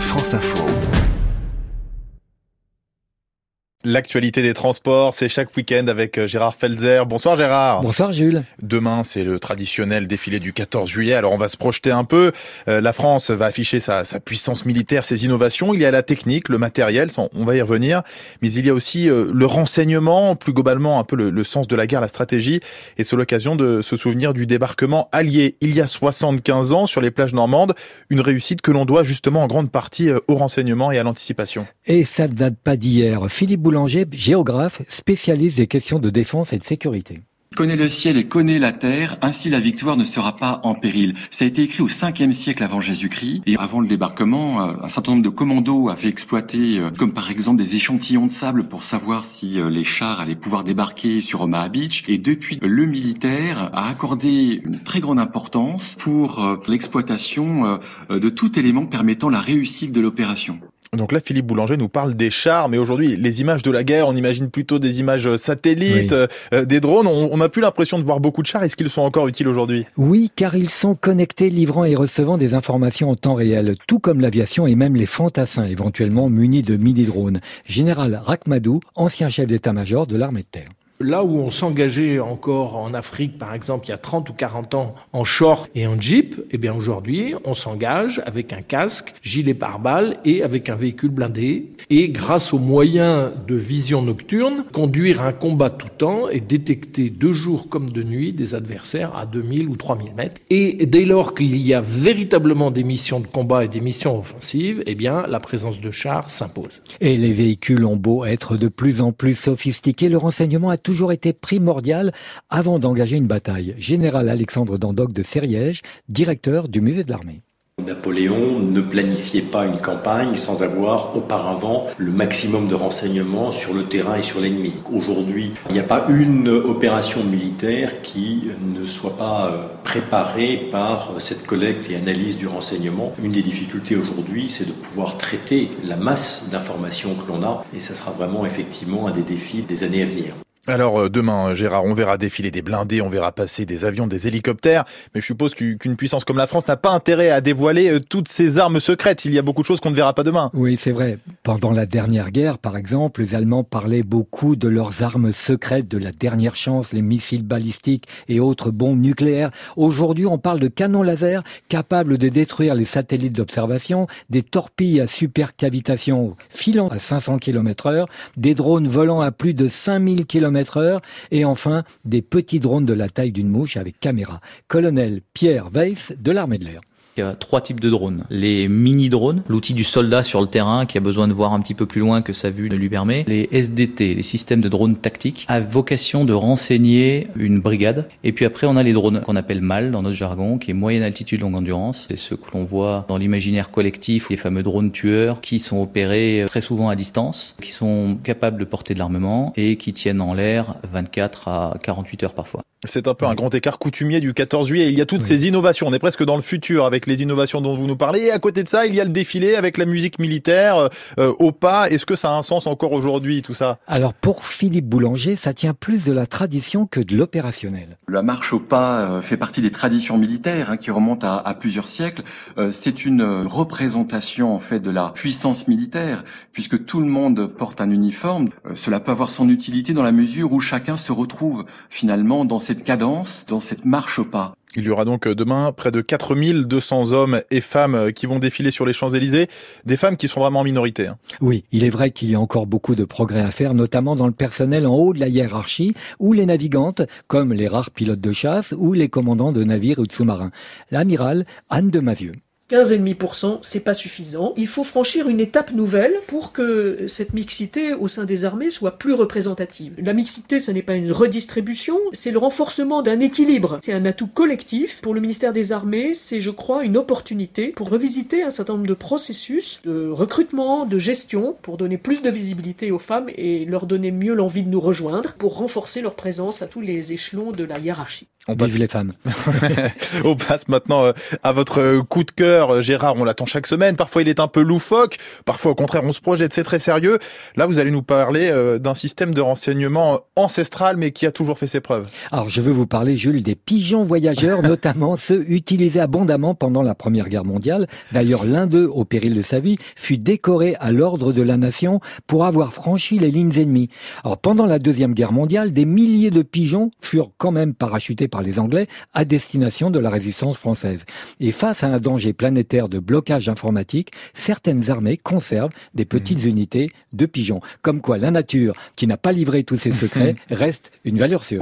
France Info. L'actualité des transports, c'est chaque week-end avec euh, Gérard Felzer. Bonsoir Gérard. Bonsoir Jules. Demain, c'est le traditionnel défilé du 14 juillet. Alors on va se projeter un peu. Euh, la France va afficher sa, sa, puissance militaire, ses innovations. Il y a la technique, le matériel, on va y revenir. Mais il y a aussi euh, le renseignement, plus globalement un peu le, le, sens de la guerre, la stratégie. Et c'est l'occasion de se souvenir du débarquement allié il y a 75 ans sur les plages normandes. Une réussite que l'on doit justement en grande partie au renseignement et à l'anticipation. Et ça ne date pas d'hier. Philippe Boulanger géographe, spécialiste des questions de défense et de sécurité connaît le ciel et connaît la terre, ainsi la victoire ne sera pas en péril. Ça a été écrit au 5e siècle avant Jésus-Christ, et avant le débarquement, euh, un certain nombre de commandos avaient exploité, euh, comme par exemple des échantillons de sable pour savoir si euh, les chars allaient pouvoir débarquer sur Omaha Beach, et depuis, le militaire a accordé une très grande importance pour l'exploitation de tout élément permettant la réussite de l'opération. Donc là, Philippe Boulanger nous parle des chars, mais aujourd'hui, les images de la guerre, on imagine plutôt des images satellites, euh, des drones. On n'a plus l'impression de voir beaucoup de chars. Est-ce qu'ils sont encore utiles aujourd'hui? Oui, car ils sont connectés, livrant et recevant des informations en temps réel, tout comme l'aviation et même les fantassins, éventuellement munis de mini-drones. Général Rakmadou, ancien chef d'état-major de l'armée de terre. Là où on s'engageait encore en Afrique, par exemple, il y a 30 ou 40 ans, en short et en jeep, eh bien aujourd'hui, on s'engage avec un casque, gilet pare-balles et avec un véhicule blindé. Et grâce aux moyens de vision nocturne, conduire un combat tout temps et détecter de jour comme de nuit des adversaires à 2000 ou 3000 mètres. Et dès lors qu'il y a véritablement des missions de combat et des missions offensives, eh bien, la présence de chars s'impose. Et les véhicules ont beau être de plus en plus sophistiqués, le renseignement a toujours été primordial avant d'engager une bataille. Général Alexandre Dandoc de Sériège, directeur du musée de l'armée. Napoléon ne planifiait pas une campagne sans avoir auparavant le maximum de renseignements sur le terrain et sur l'ennemi. Aujourd'hui, il n'y a pas une opération militaire qui ne soit pas euh, préparée par cette collecte et analyse du renseignement. Une des difficultés aujourd'hui, c'est de pouvoir traiter la masse d'informations que l'on a et ça sera vraiment effectivement un des défis des années à venir. Alors euh, demain, Gérard, on verra défiler des blindés, on verra passer des avions, des hélicoptères, mais je suppose qu'une puissance comme la France n'a pas intérêt à dévoiler euh, toutes ses armes secrètes. Il y a beaucoup de choses qu'on ne verra pas demain. Oui, c'est vrai. Pendant la dernière guerre, par exemple, les Allemands parlaient beaucoup de leurs armes secrètes, de la dernière chance, les missiles balistiques et autres bombes nucléaires. Aujourd'hui, on parle de canons laser capables de détruire les satellites d'observation, des torpilles à supercavitation filant à 500 km heure, des drones volant à plus de 5000 km et enfin des petits drones de la taille d'une mouche avec caméra. Colonel Pierre Weiss de l'armée de l'air. Il y a trois types de drones. Les mini-drones, l'outil du soldat sur le terrain qui a besoin de voir un petit peu plus loin que sa vue ne lui permet. Les SDT, les systèmes de drones tactiques, à vocation de renseigner une brigade. Et puis après, on a les drones qu'on appelle MAL dans notre jargon, qui est moyenne altitude longue endurance. C'est ce que l'on voit dans l'imaginaire collectif, les fameux drones tueurs qui sont opérés très souvent à distance, qui sont capables de porter de l'armement et qui tiennent en l'air 24 à 48 heures parfois. C'est un peu un grand écart coutumier du 14 juillet. Il y a toutes ces innovations. On est presque dans le futur avec les innovations dont vous nous parlez. Et à côté de ça, il y a le défilé avec la musique militaire euh, au pas. Est-ce que ça a un sens encore aujourd'hui, tout ça? Alors pour Philippe Boulanger, ça tient plus de la tradition que de l'opérationnel. La marche au pas euh, fait partie des traditions militaires hein, qui remontent à, à, plusieurs siècles. Euh, c'est une représentation en fait de la puissance militaire puisque tout le monde porte un uniforme. cela peut avoir son utilité dans la mesure où chacun se retrouve finalement dans cette cadence, dans cette marche au pas. Il y aura donc euh, demain près de 4200 hommes et femmes euh, qui vont défiler sur les Champs-Élysées, des femmes qui sont vraiment en minorité. Hein. Oui, il est vrai qu'il y a encore beaucoup de progrès à faire, notamment dans le personnel en haut de la hiérarchie, ou les navigantes, comme les rares pilotes de chasse ou les commandants de navires ou de sous-marins. L'amiral Anne de Mazieux. 15,5%, c'est pas suffisant. Il faut franchir une étape nouvelle pour que cette mixité au sein des armées soit plus représentative. La mixité, ce n'est pas une redistribution, c'est le renforcement d'un équilibre. C'est un atout collectif. Pour le ministère des Armées, c'est, je crois, une opportunité pour revisiter un certain nombre de processus de recrutement, de gestion, pour donner plus de visibilité aux femmes et leur donner mieux l'envie de nous rejoindre, pour renforcer leur présence à tous les échelons de la hiérarchie. On passe les femmes. On passe maintenant euh, à votre coup de cœur l'heure. Gérard, on l'attend chaque semaine. Parfois, il est un peu loufoque. Parfois, au contraire, on se projette. C'est très sérieux. Là, vous allez nous parler d'un système de renseignement ancestral, mais qui a toujours fait ses preuves. Alors, je veux vous parler, Jules, des pigeons voyageurs, notamment ceux utilisés abondamment pendant la Première Guerre mondiale. D'ailleurs, l'un d'eux, au péril de sa vie, fut décoré à l'ordre de la nation pour avoir franchi les lignes ennemies. Alors, pendant la Deuxième Guerre mondiale, des milliers de pigeons furent quand même parachutés par les Anglais à destination de la résistance française. Et face à un danger planétaire de blocage informatique, certaines armées conservent des petites mmh. unités de pigeons. Comme quoi la nature, qui n'a pas livré tous ses secrets, reste une valeur sûre.